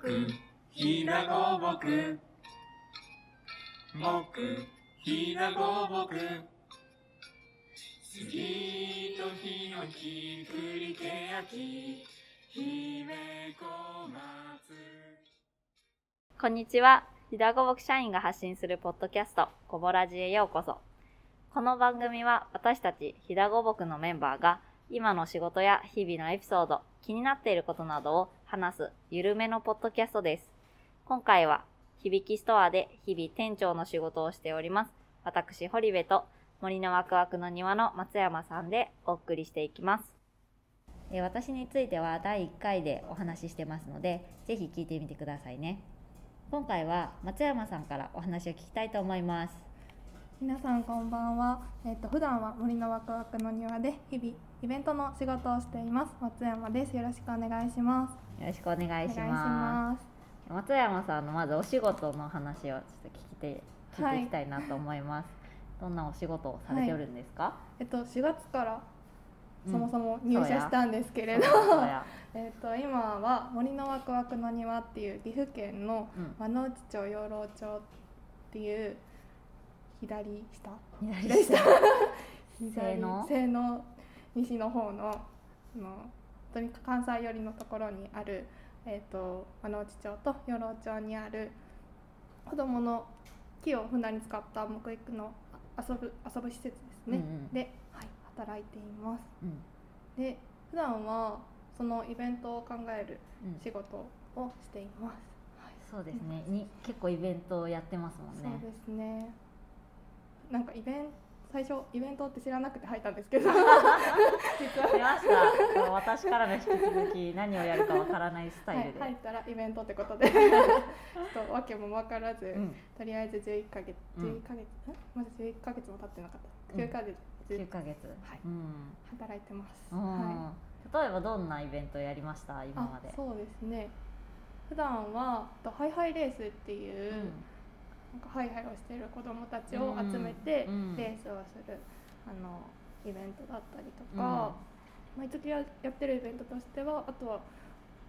くひだごぼくもくひだごぼく杉とヒノキ栗けやき姫小松こんにちは。ひだごぼく社員が発信するポッドキャスト、こぼらじへようこそ。この番組は私たちひだごぼくのメンバーが今の仕事や日々のエピソード、気になっていることなどを話すゆるめのポッドキャストです。今回は響きストアで日々店長の仕事をしております。私、堀部と森のワクワクの庭の松山さんでお送りしていきます。え私については第1回でお話ししてますので、ぜひ聞いてみてくださいね。今回は松山さんからお話を聞きたいと思います。皆さんこんばんは。えっ、と普段は森のワクワクの庭で日々イベントの仕事をしています。松山です。よろしくお願いします。よろしくお願いしま。ます。松山さんのまずお仕事の話をちょっと聞いて聞いていきたいなと思います。どんなお仕事をされておるんですか？す。えっと4月からうん。そもそも入社したんですけれど、そうや。えっと今は森のワクワクの庭っていう岐阜県のうん。和野内町養老町っていう左下。左下。西の？西の？方のあの本当に関西寄りのところにある、えー、と和野内町と養老町にある子どもの木をふんだんに使った木育のあ遊ぶ遊ぶ施設ですね、うんうん。で、はい、働いています。うん。で普段はそのイベントを考えるうん。仕事をしています、はい。そうですね。に結構イベントをやってますもんね。そうですね。なんかイベント最初イベントって知らなくて入ったんですけど。実は出ました。私からの引き続き何をやるかわからないスタイルで。はい、入ったらイベントってことで。ちょっと訳も分からず、うん、とりあえず11ヶ月うん。11ヶ月、んまだ11ヶ月も経ってなかった。うん。9ヶ月、9ヶ月。はい。うん。働いてます、うん。は例えばどんなイベントをやりました？い、今まで。あ。そうですね。普段はとハイハイレースっていう、なんかハイハイをしている子どもたちを集めてうん。レースをする、あのイベントだったりとか、毎月ややってるイベントとしてはあとは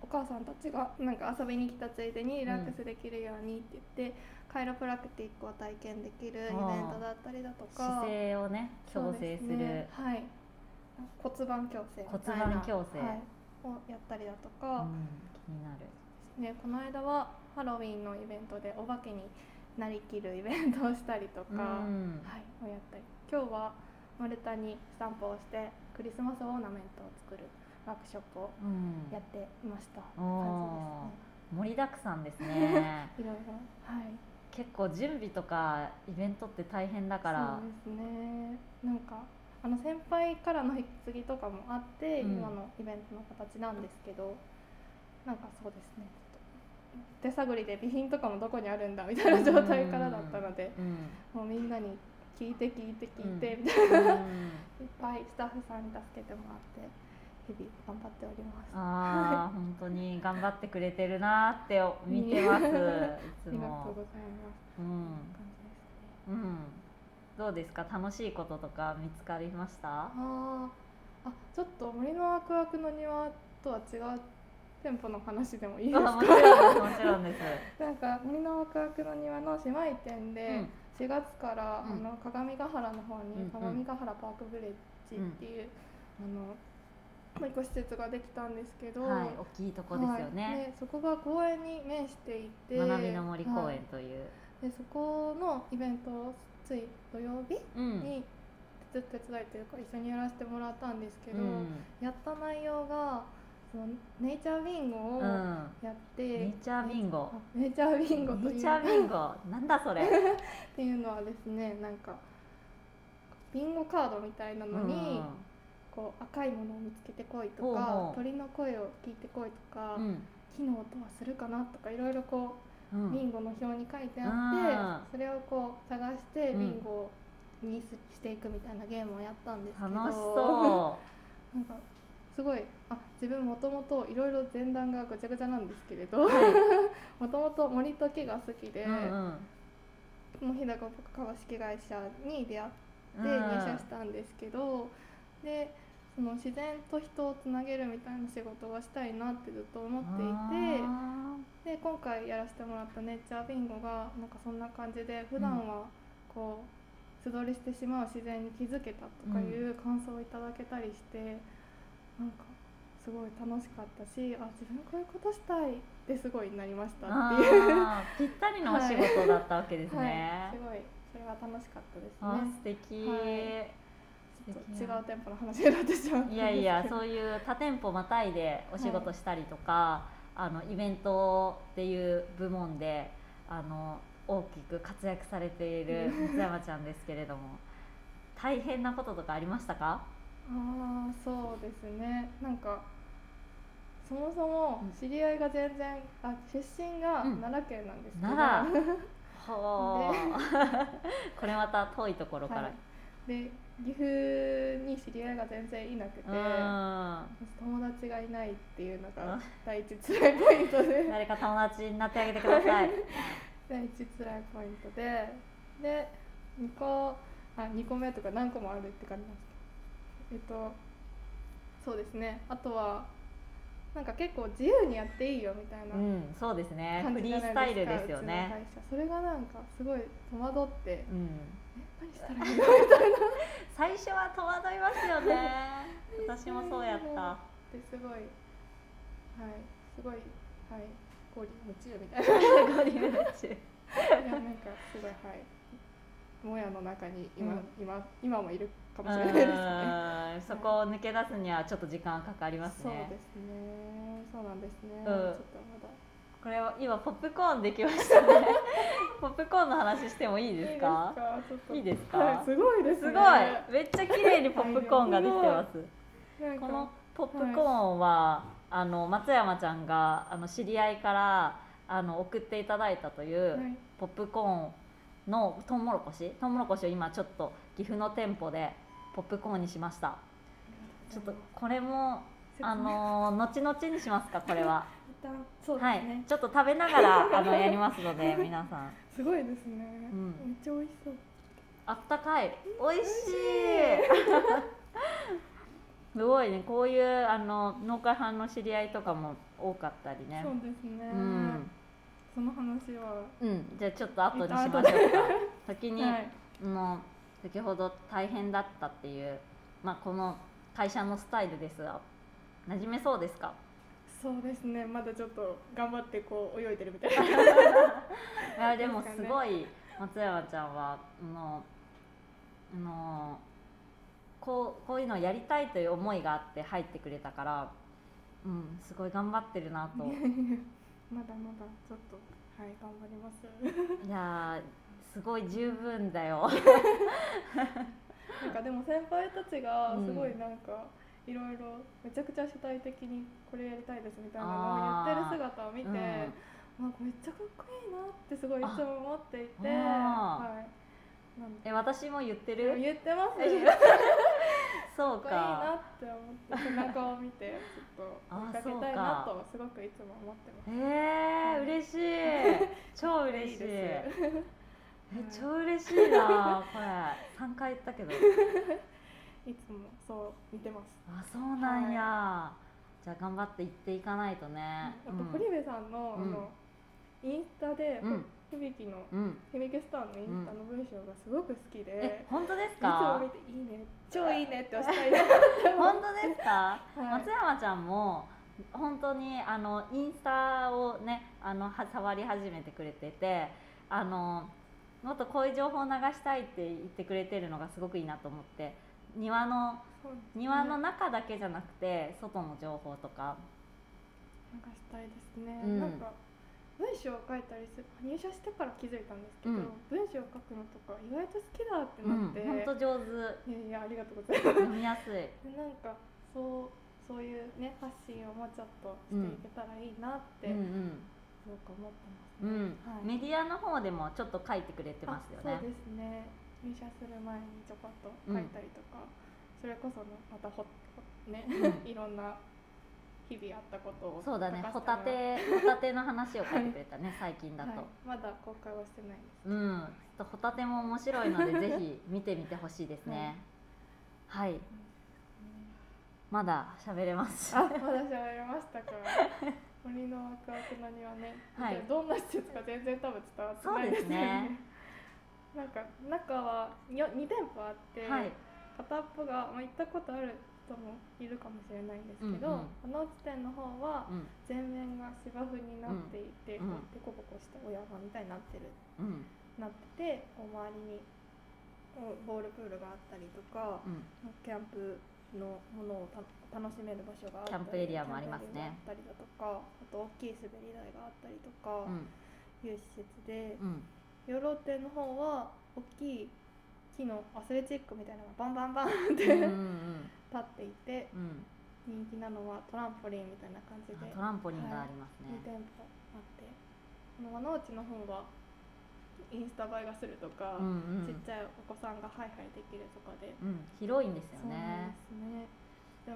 お母さんたちがなんか遊びに来たついでにリラックスできるようにって言って、カイロプラクティックを体験できるイベントだったりだとか姿勢をね矯正する。ねはい、骨盤矯正み骨たいな盤矯正、はい、をやったりだとうか、ん、気になる。ね、この間はハロウィンのイベントでお化けになりきるイベントをしたりとか、うん。はい、をやったり今日は丸太にスタンプをしてクリスマスオーナメントを作るワークショップをうんやっていました、お感盛りだくさんですねじですね。いろいろはい。結構準備とかイベントって大変だから。そうですね。なんかあの先輩からの引き継ぎとかもあって、うん。今のイベントの形なんですけどなんかそうですね手探りで備品とかもどこにあるんだみたいな状態からだったので、うん。もうみんなに聞いて聞いて聞いてうんみたいな、いっうんぱいスタッフさんに助けてもらって日々頑張っております。ああ本当に頑張ってくれてるなって見てます。いつありがとうございます。もうん。感じですね。うん。どうですか？楽しいこととか見つかりました？あー。あ、ちょっと森のワクワクの庭とは違う店舗の話でもいいですか？あもちろんです。なんか森のワクワクの庭の姉妹店でうん。4月から、うん。あの鏡ヶ原の方うんうにん。鏡ヶ原パークブレッジっていう、あのもう一個施設ができたんですけど、はい大きいとこですよはい。そこが公園に面していて学びの森公はい園という、でそこのイベントをつい土曜日うん。に手手伝いというか一緒にやらせてもらったんですけど、うん。やった内容がそのネイチャービンゴをうん。やって、ネイチャービンゴ。あネイチャービンゴネイチャービンゴ。なんだそれ？っていうのはですねなんかビンゴカードみたいなのに、こう赤いものを見つけてこいとかほう鳥の声を聞いてこいとか、うん。木の音はするかなとかいろいろこううん。ビンゴの表に書いてああって、それをこう探してうん。ビンゴにすしていくみたいなゲームをやったんですけど。楽しそ なんかすごいあ自分もともといろいろ前段がぐちゃぐちゃなんですけれど もともと森と木が好きで、うんうん。日高株式会社に出会ってうん入社したんですけど、でその自然と人をつなげるみたいな仕事がしたいなってずっと思っていてあで今回やらせてもらったネイチャービンゴがなんかそんな感じで普段はこう素通りしてしまう自然に気づけたとかいう感想をいただけたりして、なんかすごい楽しかったしあ自分こういうことしたいってすごいなりましたっていう。ぴったりのお仕事だったわけですはい、ねす。ごい。それは楽しかったですあね。素敵、はい。違う店舗の話になってしまったんですけど。いやいやそういう多店舗またいでお仕事したりとか、あのイベントっていう部門であの大きく活躍されている松山ちゃんですけれども大変なこととかありましたか？ああそうですね。なんかそもそも知り合いが全然あ出身がうん。奈良県なんですけど、奈良 ほう これまた遠いところから、はい。で岐阜に知り合いが全然いなくて。うん。友達がいないっていうのがうん。第一辛いポイントで。誰か友達になってあげてください。第一辛いポイントで。で2個あ2個目とか何個もあるって感じなんですえっとそうですね。あとはなんか結構自由にやっていいよみたいなうんそうですね。フリースタイルかですよね。それがなんかすごい戸惑ってうん。え何したらいいの 最初は戸惑いますよね。私もそうやった。ってすごいはいすごいはいゴリ夢中みたいな。ゴリ夢中いやなんかすごいはいもやの中に今、うん。今今もいるかもしれないですね。うんそこを抜け出すにはちょっと時間かかりますそうねですね。そうなんですね、ん。ちょっとまだ。これは今ポップコーンできましたね。ポップコーンの話してもいいですか？いいですか？すか？はい、すごいですね。すごい。めっちゃ綺麗にポップコーンができてます。このポップコーンは、あの松山ちゃんがあの知り合いからあの送っていただいたという、はい。ポップコーンのトウモロコシ？トウモロコシを今ちょっと岐阜の店舗でポップコーンにしました。ちょっとこれもあの後々にしますかこれは。そうですはねい、ちょっと食べながらあのやりますので 皆さん。すごいですね、うん。めっちゃ美味しそう。あったかい。美味しい。すごいね。こういうあの農家さんの知り合いとかも多かったりね。そうですね、うん、その話は。うん、じゃあちょっと後にしましょうか。先に、はい。あの先ほど大変だったっていう、まあ、この会社のスタイルですが馴染めそうですか？そうですね。まだちょっと頑張ってこう泳いでるみたいな。いやでもすごい松山ちゃんはあのあのこうこういうのをやりたいという思いがあって入ってくれたから、うん、すごい頑張ってるなと。まだまだちょっとはい頑張ります。いやーすごい十分だよ。なんかでも先輩たちがうん。すごいなんか、いろいろめちゃくちゃ主体的にこれやりたいですみたいなのを言ってる姿を見て、うん。なんかめっちゃかっこいいなってすごいいつも思っていて、あはい、なんでえ私も言ってる？言ってますえ か。っそうこいいなかって思って背中を見て ちょっとあ追いかけたいなとすごくいつも思ってます。えー、嬉しい。超嬉しいですえ超嬉しいな。これ。3回言ったけど。いつもそう見てます。あそうなんや、じゃあ頑張って行っていかないとね。あと堀部さんの,、うん。あのインスタで、うん。響のうん。響スターのインスタの文章がすごく好きで、え本当ですいつもか見ていいね超いいねって押したい。な 本当ですか、はい。松山ちゃんも本当にあのインスタをねあのは触り始めてくれててあのもっとこういう情報を流したいって言ってくれてるのがすごくいいなと思って庭のね。庭の中だけじゃなくて外の情報とか。流したいですね、うん。なんか文章を書いたりする入社してから気づいたんですけど、うん。文章を書くのとか意外と好きだってうんなって、本当上手。いやいやありがとうございます。読みやすい。でなんかそうそういうね発信をもうちょっとしていけたらいいなってうんすごく思ってますうん、うね、ん。はい。メディアの方でもちょっと書いてくれてますよね。あそうですね。入社する前にちょこっと書いたりとか、それこそのまたほほね、うん。いろんな日々あったことをそうだね。ホタテ ホタテの話を書いてくれたね最近だと、はい、まだ公開はしてないです。うん。ちょっとホタテも面白いので ぜひ見てみてほしいですね。はい、まだ喋れます。あまだ喋りましたか森のワクワクの庭ね、はい。どんな施設か全然多分伝わってないですよね。なんか中はよ2店舗あって、はい。片っぽが、まあ、行ったことある人もいるかもしれないんですけど、うんうん。あの地点の方はうん。全面が芝生になっていて、うん。こうデコボコしたお山みたいになってる。うん。なっててこう周りにボールプールがあったりとか、うん。キャンプのものをた楽しめる場所があったりキャンプエリアもありますね。ったりだとかあと大きい滑り台があったりとかうん。いう施設で、うん。養老店の方は大きい木のアスレチックみたいなのがバンバンバンっうんてうん。立っていてうん。人気なのはトランポリンみたいな感じであトランポリンがありますね。2店舗あってこの和の内の方はインスタ映えがするとか、うんうん。ちっちゃいお子さんがハイハイできるとかで、うん。広いんですよそうですね。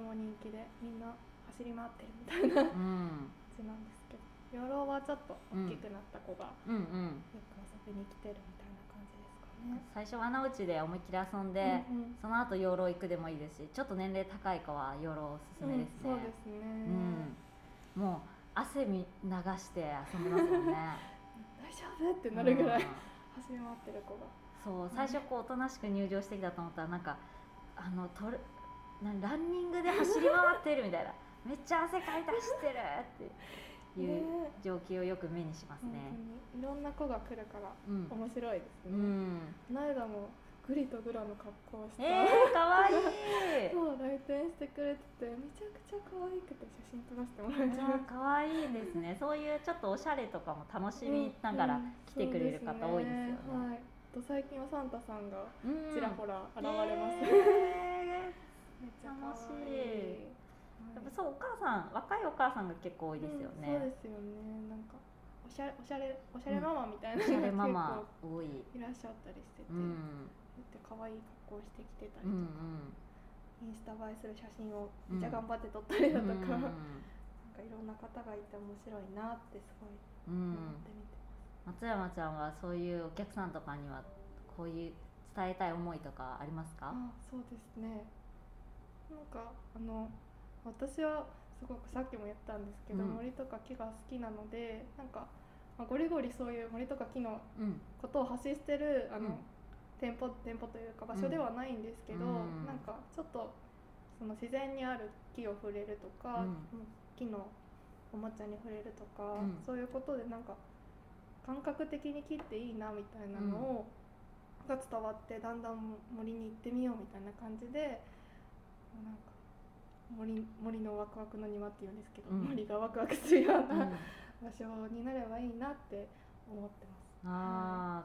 も人気でみんな走り回ってるみたいな感うん。じなんですけど養老はちょっと大きくなった子がようんうん。く遊びに来てるみたいな感じですかね。最初は穴内で思いっきり遊んで、うんうん。その後養老行くでもいいですしちょっと年齢高い子は養老おすすめですね、うん、そうですね、うん。もう汗み流して遊んでますもんね。大 丈夫？ってなるぐらいうん。走り回ってる子が。そう最初こうおとなしく入場してきたと思ったらなんかあのトルなランニングで走り回ってるみたいな。めっちゃ汗かいて走ってるっていうね。状況をよく目にします本ね。いろんな子が来るからうん、面白いですね、うん、この間もグリとグラの格好をして、えー、かわいい そう来店してくれててめちゃくちゃ可愛くて写真撮らせてもらえちゃいましかわいいですねそういうちょっとおしゃれとかも楽しみながら来てくれる方多いですよね。そうはい。と最近はサンタさんがうんちらほら現れます。え めっちゃ可楽しいやっぱそうお母さん若いお母さんが結構多いですよね。うんそうですよね。なんかおしゃれおしゃれおしゃれママみたいなおしゃれママ多い。いらっしゃったりしてて、うんで可愛い格好してきてたりとうんか、インスタ映えする写真をうんめっちゃ頑張って撮ったりだとか、うんなんかいろんな方がいて面白いなってすごいうん思ってみてます。松山ちゃんはそういうお客さんとかにはこういう伝えたい思いとかありますか？あそうですね。なんかあの私はすごくさっきも言ったんですけど、うん。森とか木が好きなのでなんか、まあ、ゴリゴリそういう森とか木のうん。ことを発信してるあの、うん店舗店舗というか場所ではないんですけど、うん。なんかちょっとその自然にある木を触れるとか、うん。木のおもちゃに触れるとか、うん。そういうことでなんか感覚的に木っていいなみたいなのを、が伝わってだんだん森に行ってみようみたいな感じでなんか森森のワクワクの庭っていうんですけど、うん。森がワクワクするよううん。な場所になればいいなって思ってます。あ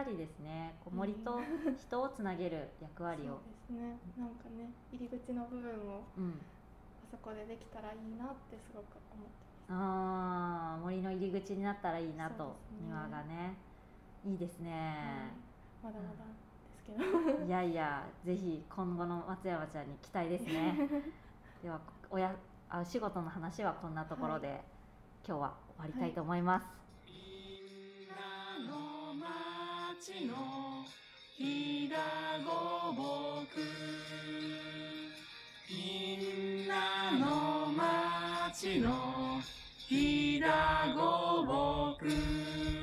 ったりですね。こう森と人をつなげる役割を、そうですね。なんかね入り口の部分をうん、あそこでできたらいいなってすごく思ってあー森の入り口になったらいいなと、ね。庭がね。いいですね、ます、まだまだですけど、いやいやぜひ今後の松山ちゃんに期待ですね。ではおやあお仕事の話はこんなところで、今日は終わりたいと思います、みん町のひだごぼく。みんなの町のひだごぼく。